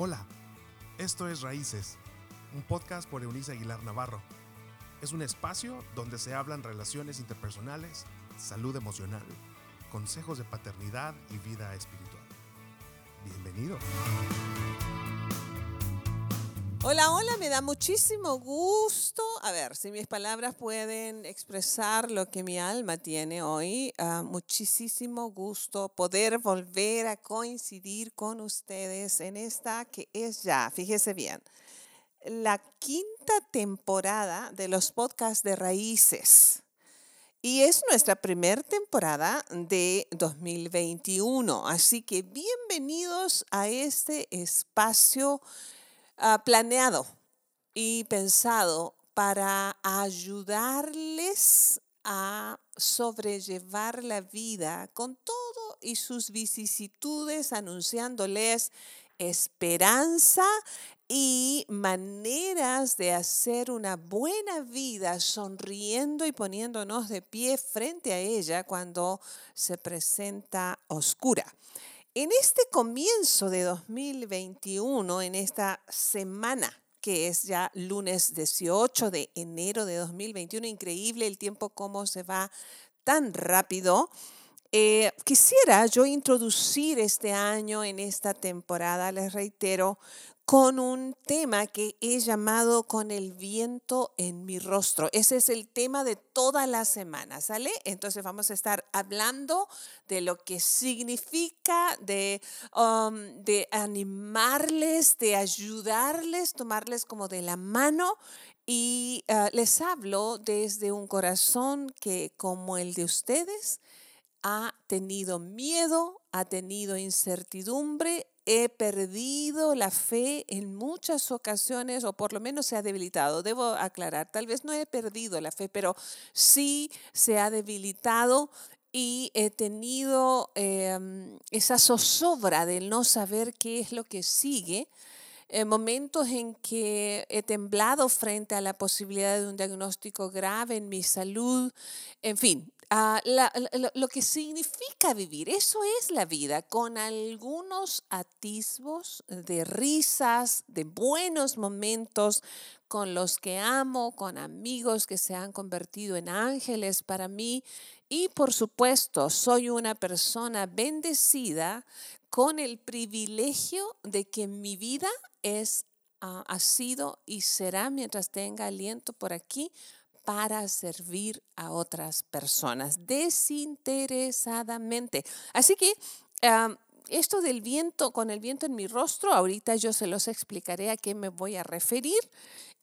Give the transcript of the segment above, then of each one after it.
Hola, esto es Raíces, un podcast por Eunice Aguilar Navarro. Es un espacio donde se hablan relaciones interpersonales, salud emocional, consejos de paternidad y vida espiritual. Bienvenido. Hola, hola, me da muchísimo gusto. A ver, si mis palabras pueden expresar lo que mi alma tiene hoy, uh, muchísimo gusto poder volver a coincidir con ustedes en esta que es ya, fíjese bien, la quinta temporada de los podcasts de raíces. Y es nuestra primera temporada de 2021. Así que bienvenidos a este espacio uh, planeado y pensado para ayudarles a sobrellevar la vida con todo y sus vicisitudes, anunciándoles esperanza y maneras de hacer una buena vida sonriendo y poniéndonos de pie frente a ella cuando se presenta oscura. En este comienzo de 2021, en esta semana que es ya lunes 18 de enero de 2021, increíble el tiempo cómo se va tan rápido. Eh, quisiera yo introducir este año en esta temporada, les reitero, con un tema que he llamado con el viento en mi rostro. Ese es el tema de toda la semana, ¿sale? Entonces vamos a estar hablando de lo que significa, de, um, de animarles, de ayudarles, tomarles como de la mano y uh, les hablo desde un corazón que como el de ustedes ha tenido miedo, ha tenido incertidumbre, he perdido la fe en muchas ocasiones o por lo menos se ha debilitado. Debo aclarar, tal vez no he perdido la fe, pero sí se ha debilitado y he tenido em, esa zozobra de no saber qué es lo que sigue. En momentos en que he temblado frente a la posibilidad de un diagnóstico grave en mi salud, en fin, Ah, lo que significa vivir. Eso es la vida, con algunos atisbos de risas, de buenos momentos con los que amo, con amigos que se han convertido en ángeles para mí. Y por supuesto, soy una persona bendecida con el privilegio de que mi vida es, ah, ha sido y será mientras tenga aliento por aquí para servir a otras personas desinteresadamente. Así que esto del viento, con el viento en mi rostro, ahorita yo se los explicaré a qué me voy a referir.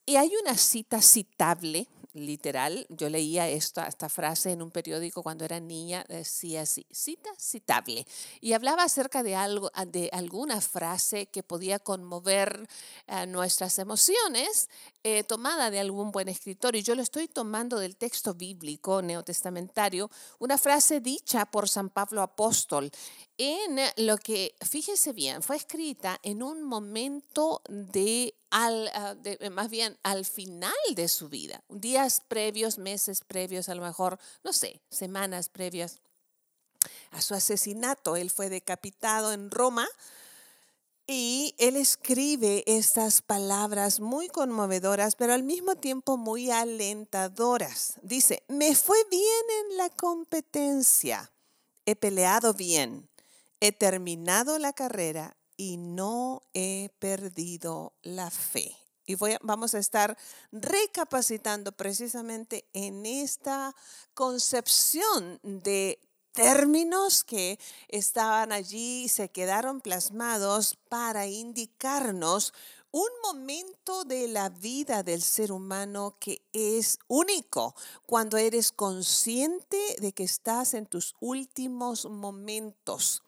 Y hay una cita citable literal. Yo leía esta, esta frase en un periódico cuando era niña, decía así, cita citable. Y hablaba acerca de, algo, de alguna frase que podía conmover eh, nuestras emociones, eh, tomada de algún buen escritor. Y yo lo estoy tomando del texto bíblico neotestamentario, una frase dicha por San Pablo Apóstol en lo que, fíjese bien, fue escrita en un momento de al, ah, eh, más bien al final de su vida, días previos, meses previos, a lo mejor, no sé, semanas previas a su asesinato. Él fue decapitado en Roma y él escribe estas palabras muy conmovedoras, pero al mismo tiempo muy alentadoras. Dice, me fue bien en la competencia, he peleado bien, he terminado la carrera y no he perdido la fe. Y voy vamos a estar recapacitando precisamente en esta concepción de términos que estaban allí y se quedaron plasmados para indicarnos un momento de la vida del ser humano que es único, cuando eres consciente de que estás en tus últimos momentos.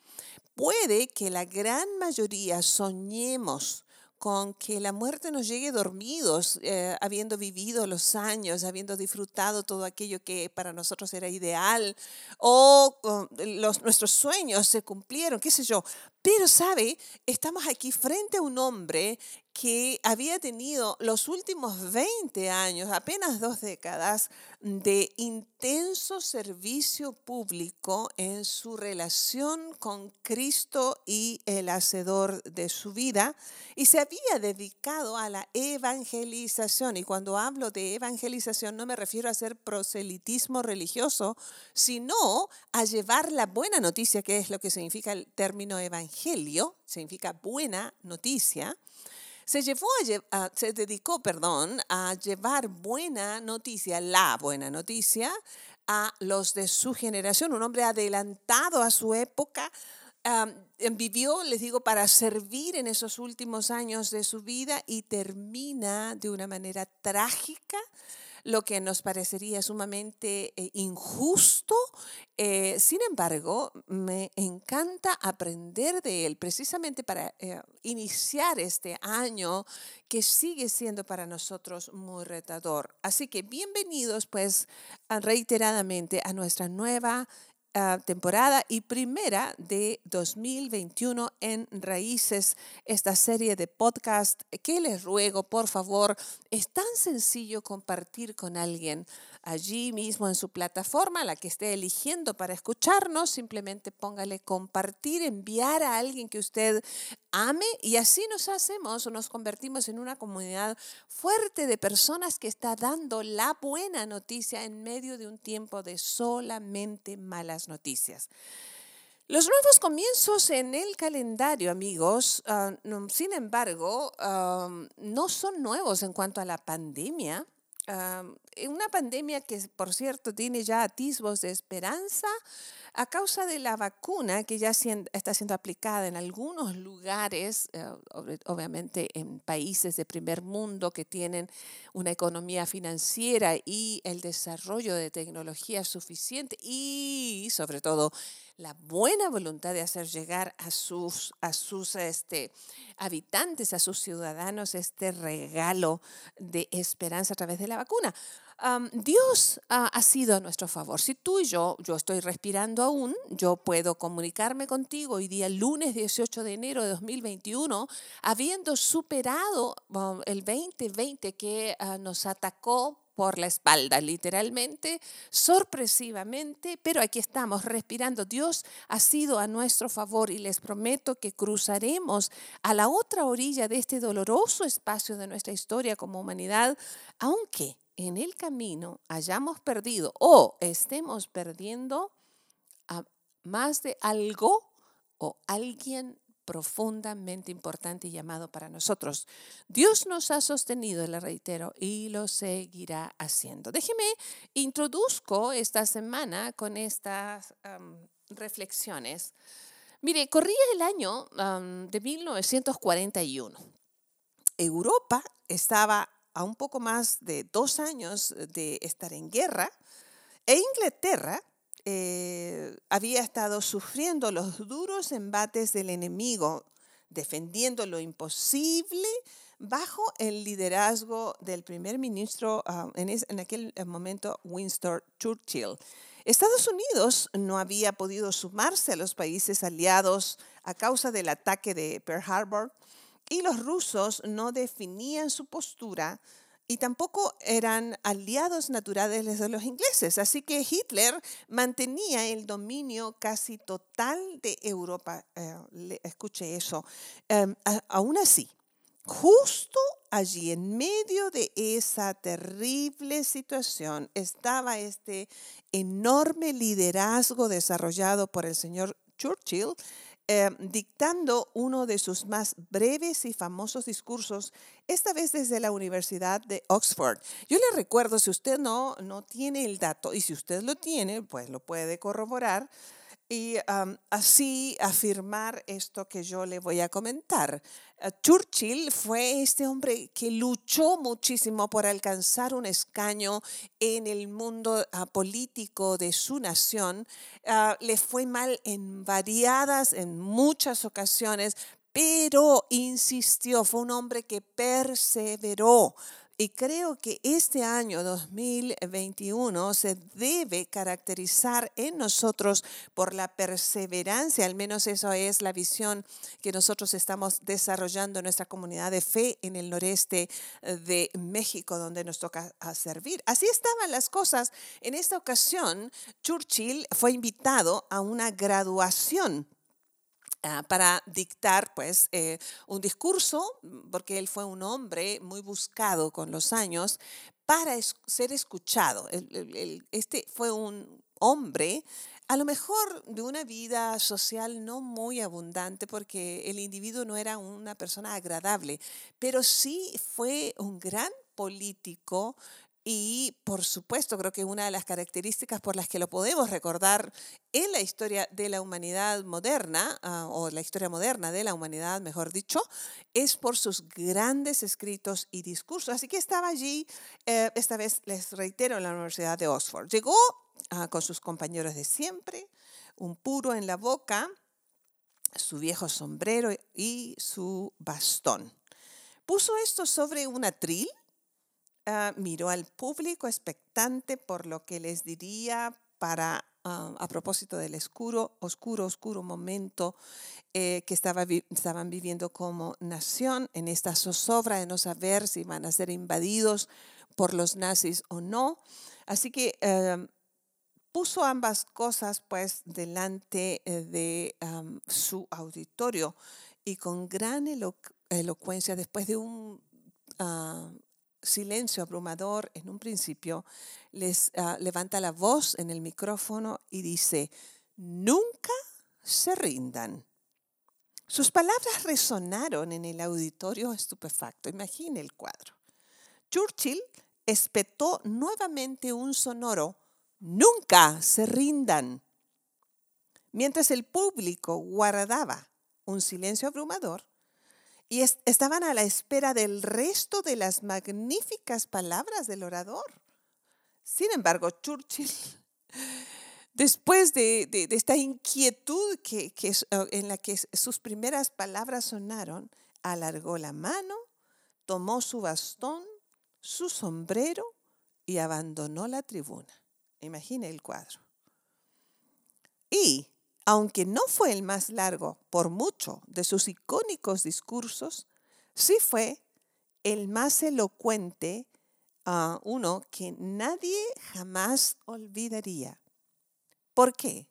Puede que la gran mayoría soñemos con que la muerte nos llegue dormidos, eh, habiendo vivido los años, habiendo disfrutado todo aquello que para nosotros era ideal, o los, nuestros sueños se cumplieron, qué sé yo. Pero, ¿sabe? Estamos aquí frente a un hombre que había tenido los últimos 20 años, apenas dos décadas, de intenso servicio público en su relación con Cristo y el Hacedor de su vida, y se había dedicado a la evangelización. Y cuando hablo de evangelización no me refiero a hacer proselitismo religioso, sino a llevar la buena noticia, que es lo que significa el término evangelio, significa buena noticia se, llevó a, se dedicó perdón, a llevar buena noticia, la buena noticia, a los de su generación, un hombre adelantado a su época, vivió, les digo, para servir en esos últimos años de su vida y termina de una manera trágica lo que nos parecería sumamente eh, injusto. Eh, sin embargo, me encanta aprender de él precisamente para eh, iniciar este año que sigue siendo para nosotros muy retador. Así que bienvenidos pues reiteradamente a nuestra nueva Ah, temporada y primera de 2021 en Raíces, esta serie de podcast que les ruego, por favor, es tan sencillo compartir con alguien allí mismo en su plataforma, la que esté eligiendo para escucharnos, simplemente póngale compartir, enviar a alguien que usted ame y así nos hacemos o nos convertimos en una comunidad fuerte de personas que está dando la buena noticia en medio de un tiempo de solamente malas noticias. Los nuevos comienzos en el calendario, amigos, ah, sin embargo, ah, no son nuevos en cuanto a la pandemia una pandemia que, por cierto, tiene ya atisbos de esperanza a causa de la vacuna que ya está siendo aplicada en algunos lugares, eh, obviamente en países de primer mundo que tienen una economía financiera y el desarrollo de tecnología suficiente y sobre todo la buena voluntad de hacer llegar a sus, a sus este, habitantes, a sus ciudadanos, este regalo de esperanza a través de la vacuna. Dios ha sido a nuestro favor. Si tú y yo, yo estoy respirando aún, yo puedo comunicarme contigo hoy día, lunes 18 de enero de 2021, habiendo superado el 2020 que ah, nos atacó por la espalda, literalmente, sorpresivamente, pero aquí estamos respirando. Dios ha sido a nuestro favor y les prometo que cruzaremos a la otra orilla de este doloroso espacio de nuestra historia como humanidad, aunque en el camino hayamos perdido o estemos perdiendo a más de algo o alguien profundamente importante y llamado para nosotros. Dios nos ha sostenido, le reitero, y lo seguirá haciendo. Déjeme, introduzco esta semana con estas reflexiones. Mire, corría el año de 1941. Europa estaba a un poco más de dos años de estar en guerra e Inglaterra eh, había estado sufriendo los duros embates del enemigo, defendiendo lo imposible bajo el liderazgo del primer ministro ah, en, en, aquel momento, Winston Churchill. Estados Unidos no había podido sumarse a los países aliados a causa del ataque de Pearl Harbor y los rusos no definían su postura y tampoco eran aliados naturales de los ingleses. Así que Hitler mantenía el dominio casi total de Europa. Eh, escuche eso. Em, aún así, justo allí, en medio de esa terrible situación, estaba este enorme liderazgo desarrollado por el señor Churchill eh, dictando uno de sus más breves y famosos discursos, esta vez desde la Universidad de Oxford. Yo le recuerdo, si usted no, no tiene el dato, y si usted lo tiene, pues lo puede corroborar, y así afirmar esto que yo le voy a comentar. Eh, Churchill fue este hombre que luchó muchísimo por alcanzar un escaño en el mundo ah, político de su nación. Ah, le fue mal en variadas, en muchas ocasiones, pero insistió, fue un hombre que perseveró y creo que este año 2021 se debe caracterizar en nosotros por la perseverancia, al menos eso es la visión que nosotros estamos desarrollando en nuestra comunidad de fe en el noreste de México, donde nos toca servir. Así estaban las cosas. En esta ocasión, Churchill fue invitado a una graduación para dictar pues eh, un discurso, porque él fue un hombre muy buscado con los años, para ser escuchado. este fue un hombre a lo mejor de una vida social no muy abundante porque el individuo no era una persona agradable, pero sí fue un gran político, y por supuesto, creo que una de las características por las que lo podemos recordar en la historia de la humanidad moderna, ah, o la historia moderna de la humanidad, mejor dicho, es por sus grandes escritos y discursos. Así que estaba allí, eh, esta vez les reitero, en la Universidad de Oxford. Llegó ah, con sus compañeros de siempre, un puro en la boca, su viejo sombrero y su bastón. Puso esto sobre un atril Ah, miró al público expectante por lo que les diría para ah, a propósito del oscuro, oscuro, oscuro momento eh, que estaba, estaban viviendo como nación en esta zozobra de no saber si van a ser invadidos por los nazis o no. Así que em, puso ambas cosas pues delante eh, de su auditorio y con gran elocuencia después de un ah, silencio abrumador en un principio, les ah, levanta la voz en el micrófono y dice, nunca se rindan. Sus palabras resonaron en el auditorio estupefacto. Imagine el cuadro. Churchill espetó nuevamente un sonoro, nunca se rindan. Mientras el público guardaba un silencio abrumador, y estaban a la espera del resto de las magníficas palabras del orador. Sin embargo, Churchill, después de, esta inquietud eh, en la que sus primeras palabras sonaron, alargó la mano, tomó su bastón, su sombrero y abandonó la tribuna. Imagine el cuadro. Aunque no fue el más largo por mucho de sus icónicos discursos, sí fue el más elocuente, uh, uno que nadie jamás olvidaría. ¿Por qué?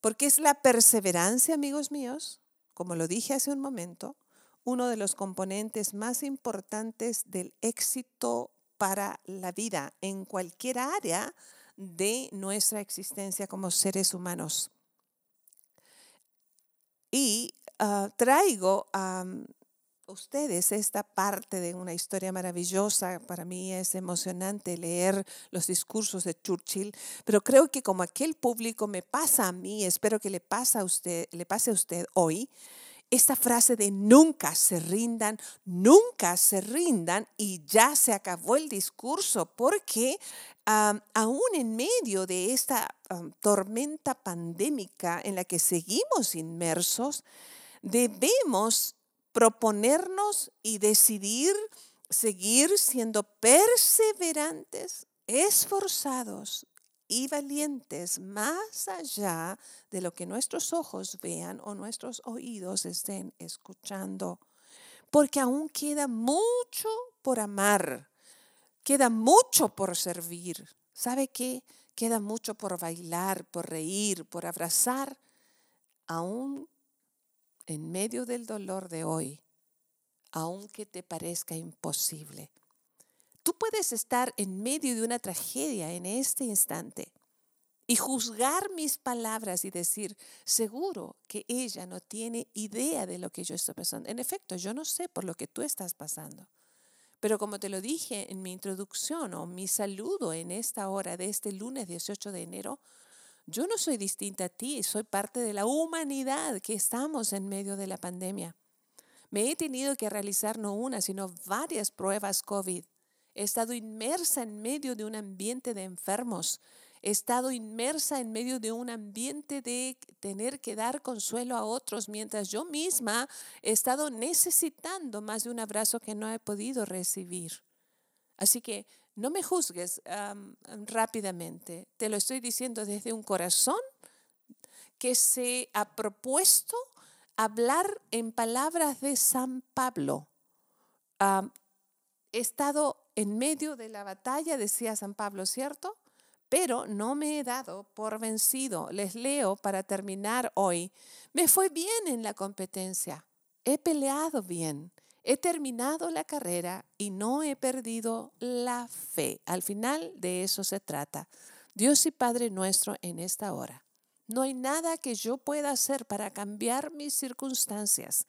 Porque es la perseverancia, amigos míos, como lo dije hace un momento, uno de los componentes más importantes del éxito para la vida en cualquier área de nuestra existencia como seres humanos. Y ah, traigo a ustedes esta parte de una historia maravillosa. Para mí es emocionante leer los discursos de Churchill, pero creo que como aquel público me pasa a mí, espero que le, pasa a usted, le pase a usted hoy, esta frase de nunca se rindan, nunca se rindan y ya se acabó el discurso, porque aún en medio de esta tormenta pandémica en la que seguimos inmersos, debemos proponernos y decidir seguir siendo perseverantes, esforzados y valientes más allá de lo que nuestros ojos vean o nuestros oídos estén escuchando. Porque aún queda mucho por amar, queda mucho por servir. ¿Sabe qué? Queda mucho por bailar, por reír, por abrazar, aún en medio del dolor de hoy, aunque te parezca imposible. Tú puedes estar en medio de una tragedia en este instante y juzgar mis palabras y decir, seguro que ella no tiene idea de lo que yo estoy pasando. En efecto, yo no sé por lo que tú estás pasando. Pero como te lo dije en mi introducción o mi saludo en esta hora de este lunes 18 de enero, yo no soy distinta a ti, soy parte de la humanidad que estamos en medio de la pandemia. Me he tenido que realizar no una, sino varias pruebas COVID He estado inmersa en medio de un ambiente de enfermos. He estado inmersa en medio de un ambiente de tener que dar consuelo a otros mientras yo misma he estado necesitando más de un abrazo que no he podido recibir. Así que no me juzgues rápidamente. Te lo estoy diciendo desde un corazón que se ha propuesto hablar en palabras de San Pablo. He estado en medio de la batalla, decía San Pablo, ¿cierto? Pero no me he dado por vencido. Les leo para terminar hoy. Me fue bien en la competencia. He peleado bien. He terminado la carrera y no he perdido la fe. Al final de eso se trata. Dios y Padre nuestro en esta hora. No hay nada que yo pueda hacer para cambiar mis circunstancias.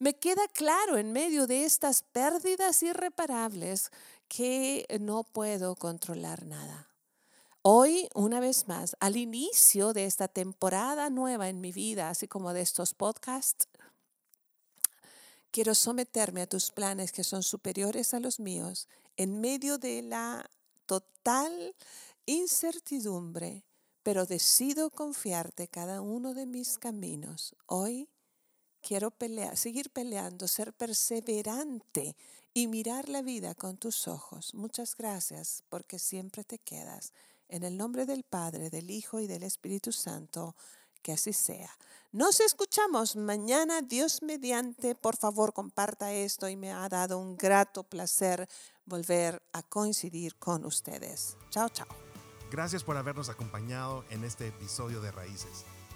Me queda claro en medio de estas pérdidas irreparables que no puedo controlar nada. Hoy, una vez más, al inicio de esta temporada nueva en mi vida, así como de estos podcasts, quiero someterme a tus planes que son superiores a los míos en medio de la total incertidumbre, pero decido confiarte cada uno de mis caminos. Hoy quiero seguir peleando, ser perseverante y mirar la vida con tus ojos. Muchas gracias porque siempre te quedas. En el nombre del Padre, del Hijo y del Espíritu Santo, que así sea. Nos escuchamos mañana, Dios mediante. Por favor, comparta esto y me ha dado un grato placer volver a coincidir con ustedes. Chao, chao. Gracias por habernos acompañado en este episodio de Raíces.